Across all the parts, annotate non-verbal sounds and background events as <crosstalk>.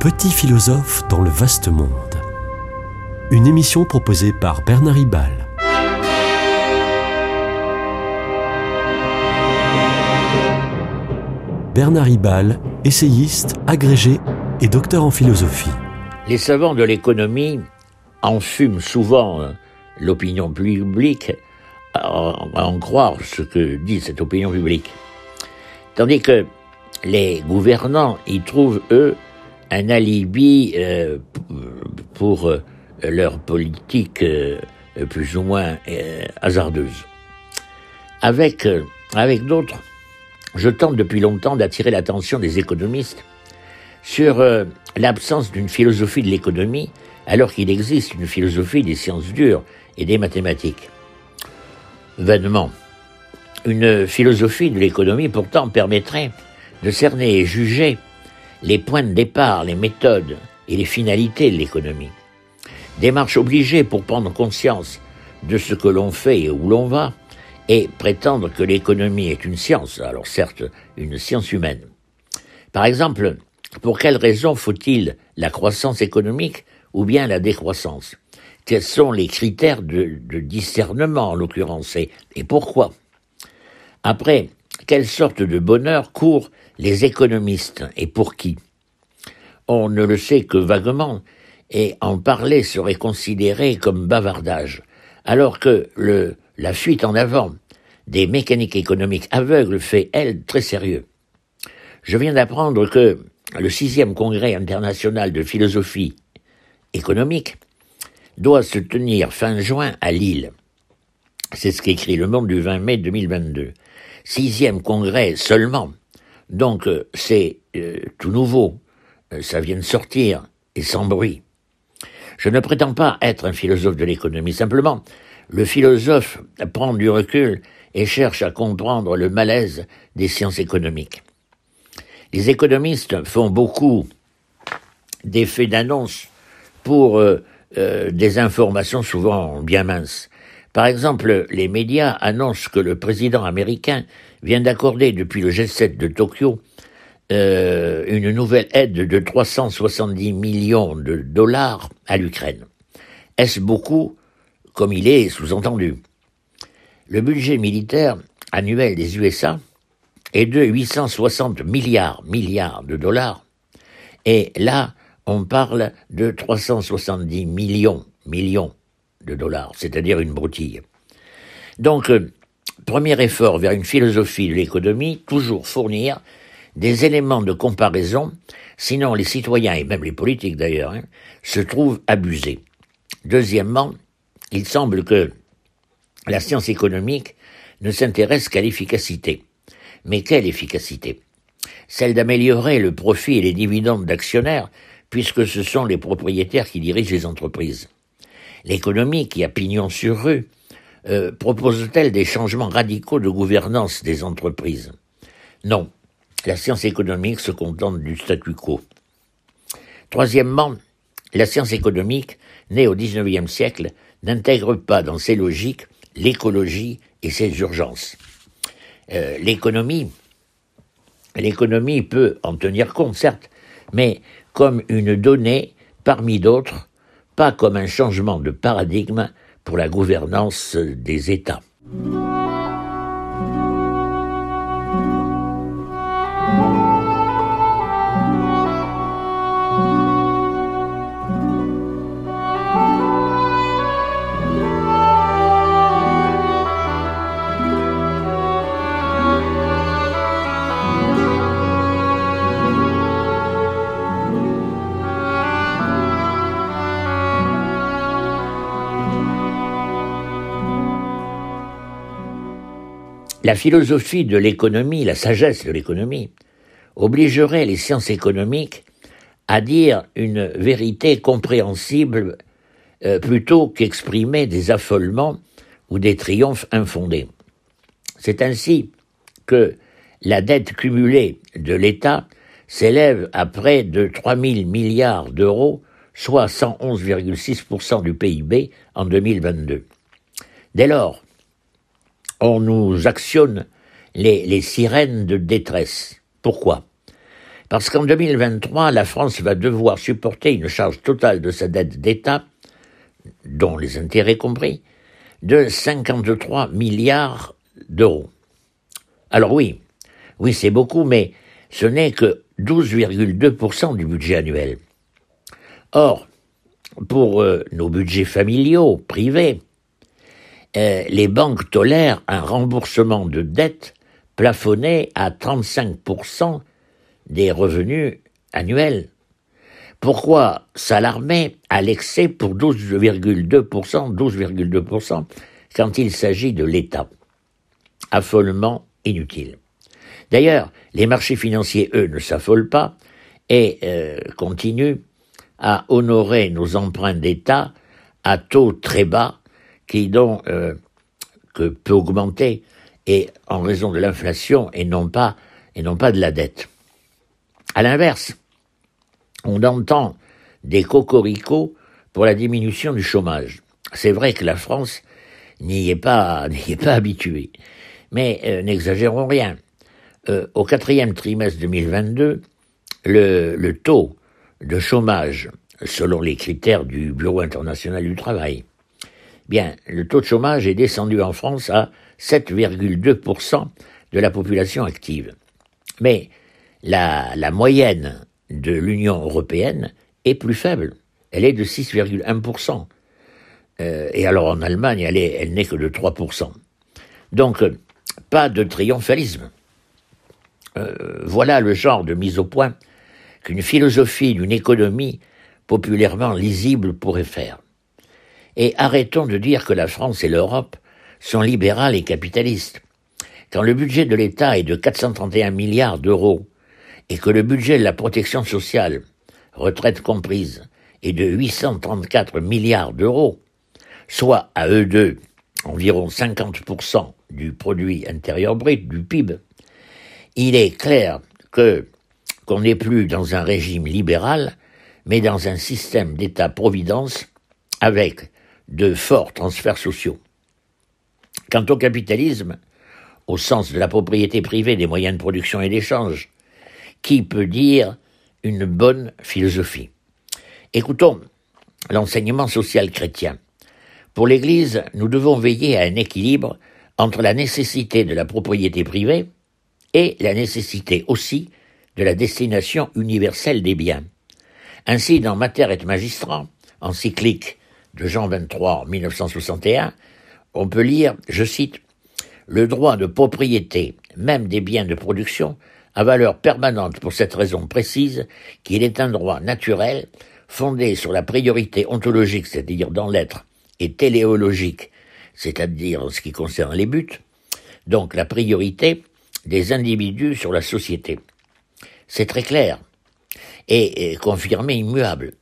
Petit philosophe dans le vaste monde. Une émission proposée par Bernard Ribal. Bernard Ribal, essayiste, agrégé et docteur en philosophie. Les savants de l'économie enfument souvent euh, l'opinion publique à en croire ce que dit cette opinion publique. Tandis que les gouvernants y trouvent, eux, un alibi euh, pour euh, leur politique euh, plus ou moins hasardeuse. Avec, avec d'autres, je tente depuis longtemps d'attirer l'attention des économistes sur l'absence d'une philosophie de l'économie, alors qu'il existe une philosophie des sciences dures et des mathématiques. Vainement. Une philosophie de l'économie pourtant permettrait de cerner et juger les points de départ, les méthodes et les finalités de l'économie. Démarche obligée pour prendre conscience de ce que l'on fait et où l'on va, et prétendre que l'économie est une science, alors certes une science humaine. Par exemple, pour quelles raisons faut-il la croissance économique ou bien la décroissance? Quels sont les critères de, discernement en l'occurrence et, et pourquoi? Après, quelle sorte de bonheur courent les économistes et pour qui? On ne le sait que vaguement, et en parler serait considéré comme bavardage, alors que la fuite en avant des mécaniques économiques aveugles fait, elle, très sérieux. Je viens d'apprendre que le sixième congrès international de philosophie économique doit se tenir fin juin à Lille. C'est ce qu'écrit Le Monde du 20 mai 2022. Sixième congrès seulement. Donc euh, c'est euh, tout nouveau. Euh, ça vient de sortir et sans bruit. Je ne prétends pas être un philosophe de l'économie. Simplement, le philosophe prend du recul et cherche à comprendre le malaise des sciences économiques. Les économistes font beaucoup d'effets d'annonce pour des informations souvent bien minces. Par exemple, les médias annoncent que le président américain vient d'accorder depuis le G7 de Tokyo euh, une nouvelle aide de 370 millions de dollars à l'Ukraine. Est-ce beaucoup comme il est sous-entendu? Le budget militaire annuel des USA est de 860 milliards, milliards de dollars. Et là, on parle de 370 millions, millions de dollars, c'est-à-dire une broutille. Donc, euh, premier effort vers une philosophie de l'économie, toujours fournir des éléments de comparaison, sinon les citoyens, et même les politiques d'ailleurs, hein, se trouvent abusés. Deuxièmement, il semble que la science économique ne s'intéresse qu'à l'efficacité. Mais quelle efficacité? Celle d'améliorer le profit et les dividendes d'actionnaires, puisque ce sont les propriétaires qui dirigent les entreprises. L'économie, qui a pignon sur rue, euh, propose-t-elle des changements radicaux de gouvernance des entreprises? Non, la science économique se contente du statu quo. Troisièmement, la science économique, née au XIXe siècle, n'intègre pas dans ses logiques l'écologie et ses urgences. Euh, l'économie, l'économie peut en tenir compte, certes, mais comme une donnée parmi d'autres, pas comme un changement de paradigme pour la gouvernance des États. La philosophie de l'économie, la sagesse de l'économie, obligerait les sciences économiques à dire une vérité compréhensible euh, plutôt qu'exprimer des affolements ou des triomphes infondés. C'est ainsi que la dette cumulée de l'État s'élève à près de 3 000 milliards d'euros, soit 111,6% du PIB en 2022. Dès lors, on nous actionne les, sirènes de détresse. Pourquoi? Parce qu'en 2023, la France va devoir supporter une charge totale de sa dette d'État, dont les intérêts compris, de 53 milliards d'euros. Alors oui, oui c'est beaucoup, mais ce n'est que 12,2% du budget annuel. Or, pour euh, nos budgets familiaux, privés, les banques tolèrent un remboursement de dette plafonné à 35% des revenus annuels. Pourquoi s'alarmer à l'excès pour 12,2%, 12,2% quand il s'agit de l'État? Affolement inutile. D'ailleurs, les marchés financiers, eux, ne s'affolent pas et euh, continuent à honorer nos emprunts d'État à taux très bas qui donc euh, que peut augmenter et en raison de l'inflation et non pas et non pas de la dette. À l'inverse, on entend des cocoricots pour la diminution du chômage. C'est vrai que la France n'y est pas <laughs> n'y est pas habituée, mais euh, n'exagérons rien. Euh, au quatrième trimestre 2022, le, le taux de chômage, selon les critères du Bureau international du travail, bien, le taux de chômage est descendu en France à 7,2% de la population active. Mais la, moyenne de l'Union européenne est plus faible. Elle est de 6,1%. Euh, et alors en Allemagne, elle n'est que de 3%. Donc, pas de triomphalisme. Euh, voilà le genre de mise au point qu'une philosophie d'une économie populairement lisible pourrait faire. Et arrêtons de dire que la France et l'Europe sont libérales et capitalistes. Quand le budget de l'État est de 431 milliards d'euros et que le budget de la protection sociale, retraite comprise, est de 834 milliards d'euros, soit à eux deux environ 50% du produit intérieur brut, du PIB, il est clair que qu'on n'est plus dans un régime libéral, mais dans un système d'État-providence avec de forts transferts sociaux. Quant au capitalisme, au sens de la propriété privée des moyens de production et d'échange, qui peut dire une bonne philosophie? Écoutons l'enseignement social chrétien. Pour l'Église, nous devons veiller à un équilibre entre la nécessité de la propriété privée et la nécessité aussi de la destination universelle des biens. Ainsi, dans Mater et Magistrat, encyclique de Jean 23 1961, on peut lire, je cite, Le droit de propriété, même des biens de production, a valeur permanente pour cette raison précise qu'il est un droit naturel fondé sur la priorité ontologique, c'est-à-dire dans l'être, et téléologique, c'est-à-dire en ce qui concerne les buts, donc la priorité des individus sur la société. C'est très clair et, confirmé immuable.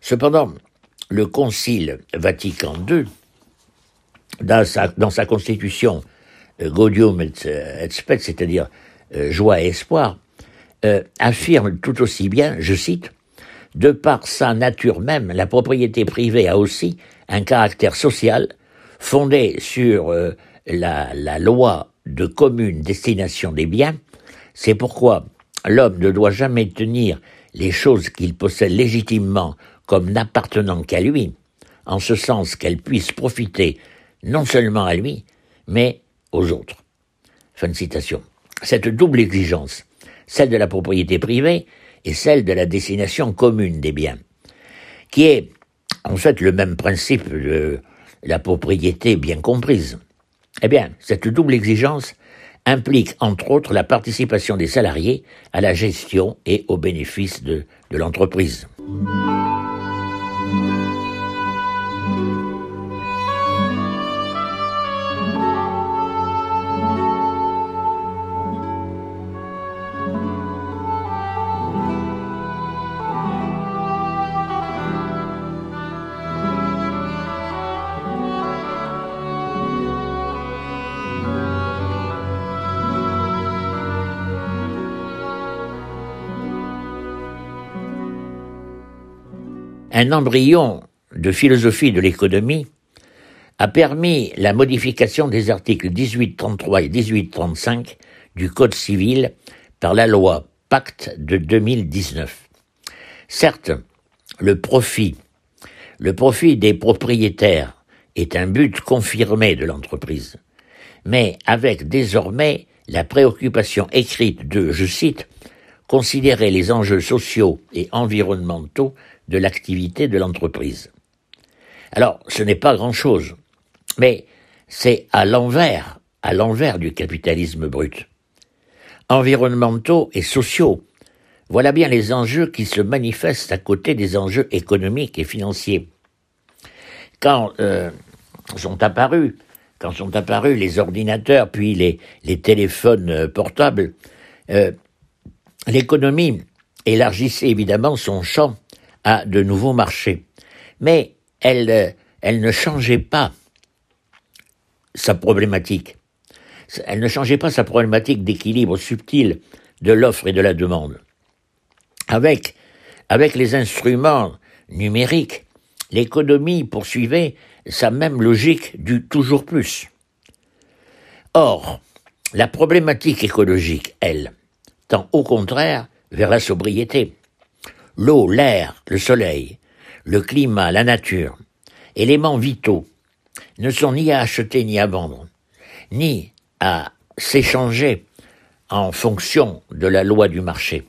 Cependant, le Concile Vatican II, dans sa, constitution euh, Gaudium et, et Spes, c'est-à-dire euh, joie et espoir, euh, affirme tout aussi bien, je cite, de par sa nature même, la propriété privée a aussi un caractère social fondé sur la loi de commune destination des biens, c'est pourquoi l'homme ne doit jamais tenir les choses qu'il possède légitimement comme n'appartenant qu'à lui, en ce sens qu'elles puissent profiter non seulement à lui, mais aux autres. Fin de citation. Cette double exigence, celle de la propriété privée et celle de la destination commune des biens, qui est en fait le même principe de la propriété bien comprise. Eh bien, cette double exigence implique entre autres la participation des salariés à la gestion et aux bénéfices de l'entreprise. Un embryon de philosophie de l'économie a permis la modification des articles 1833 et 1835 du Code civil par la loi pacte de 2019. Certes, le profit, le profit des propriétaires est un but confirmé de l'entreprise, mais avec désormais la préoccupation écrite de, je cite, considérer les enjeux sociaux et environnementaux de l'activité de l'entreprise. Alors, ce n'est pas grand-chose, mais c'est à l'envers, à l'envers du capitalisme brut. Environnementaux et sociaux, voilà bien les enjeux qui se manifestent à côté des enjeux économiques et financiers. Quand euh, sont apparus, les ordinateurs puis les, les téléphones euh, portables, euh, l'économie élargissait évidemment son champ à de nouveaux marchés, mais elle, ne changeait pas sa problématique. Elle ne changeait pas sa problématique d'équilibre subtil de l'offre et de la demande. Avec les instruments numériques, l'économie poursuivait sa même logique du toujours plus. Or, la problématique écologique, elle, tend au contraire vers la sobriété. L'eau, l'air, le soleil, le climat, la nature, éléments vitaux, ne sont ni à acheter ni à vendre, ni à s'échanger en fonction de la loi du marché.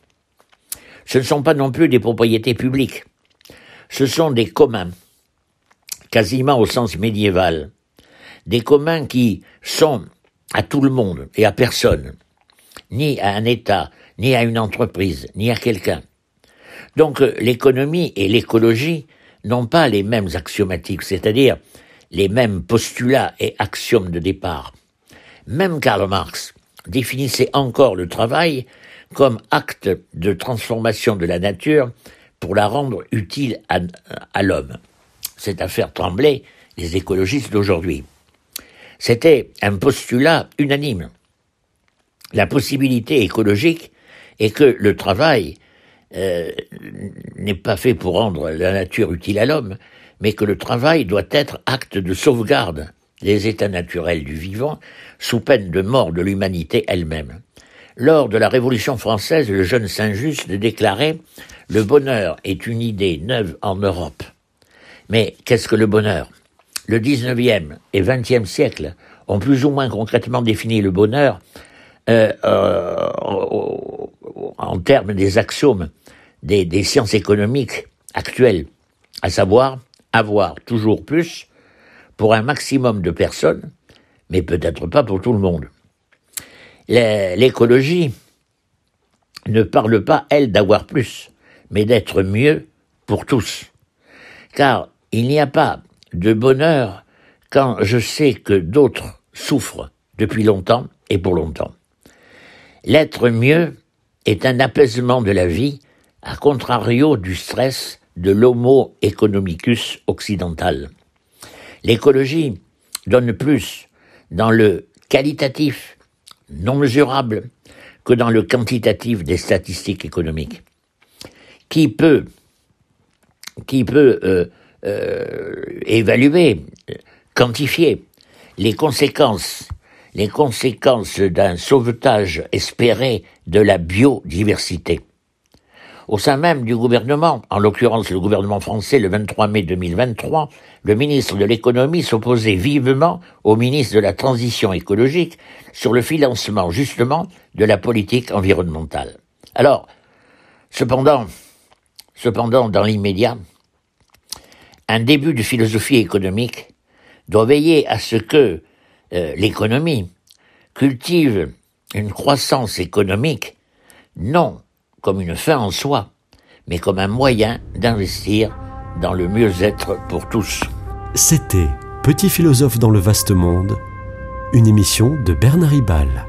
Ce ne sont pas non plus des propriétés publiques, ce sont des communs, quasiment au sens médiéval, des communs qui sont à tout le monde et à personne, ni à un État, ni à une entreprise, ni à quelqu'un. Donc l'économie et l'écologie n'ont pas les mêmes axiomatiques, c'est-à-dire les mêmes postulats et axiomes de départ. Même Karl Marx définissait encore le travail comme acte de transformation de la nature pour la rendre utile à, l'homme. Cette affaire tremblait les écologistes d'aujourd'hui. C'était un postulat unanime. La possibilité écologique est que le travail euh, n'est pas fait pour rendre la nature utile à l'homme, mais que le travail doit être acte de sauvegarde des états naturels du vivant, sous peine de mort de l'humanité elle-même. Lors de la Révolution française, le jeune Saint-Just déclarait Le bonheur est une idée neuve en Europe. Mais qu'est-ce que le bonheur? Le XIXe et XXe siècle ont plus ou moins concrètement défini le bonheur euh, euh, en termes des axiomes des, des sciences économiques actuelles, à savoir avoir toujours plus pour un maximum de personnes, mais peut-être pas pour tout le monde. L'écologie ne parle pas, elle, d'avoir plus, mais d'être mieux pour tous. Car il n'y a pas de bonheur quand je sais que d'autres souffrent depuis longtemps et pour longtemps. L'être mieux est un apaisement de la vie, à contrario du stress de l'homo economicus occidental. L'écologie donne plus dans le qualitatif, non mesurable, que dans le quantitatif des statistiques économiques. Qui peut, qui peut euh, euh, évaluer, quantifier les conséquences, les conséquences d'un sauvetage espéré de la biodiversité au sein même du gouvernement, en l'occurrence le gouvernement français le 23 mai 2023, le ministre de l'économie s'opposait vivement au ministre de la transition écologique sur le financement justement de la politique environnementale. Alors, cependant, cependant, dans l'immédiat, un début de philosophie économique doit veiller à ce que euh, l'économie cultive une croissance économique non comme une fin en soi, mais comme un moyen d'investir dans le mieux-être pour tous. C'était Petit philosophe dans le vaste monde, une émission de Bernard Ribal.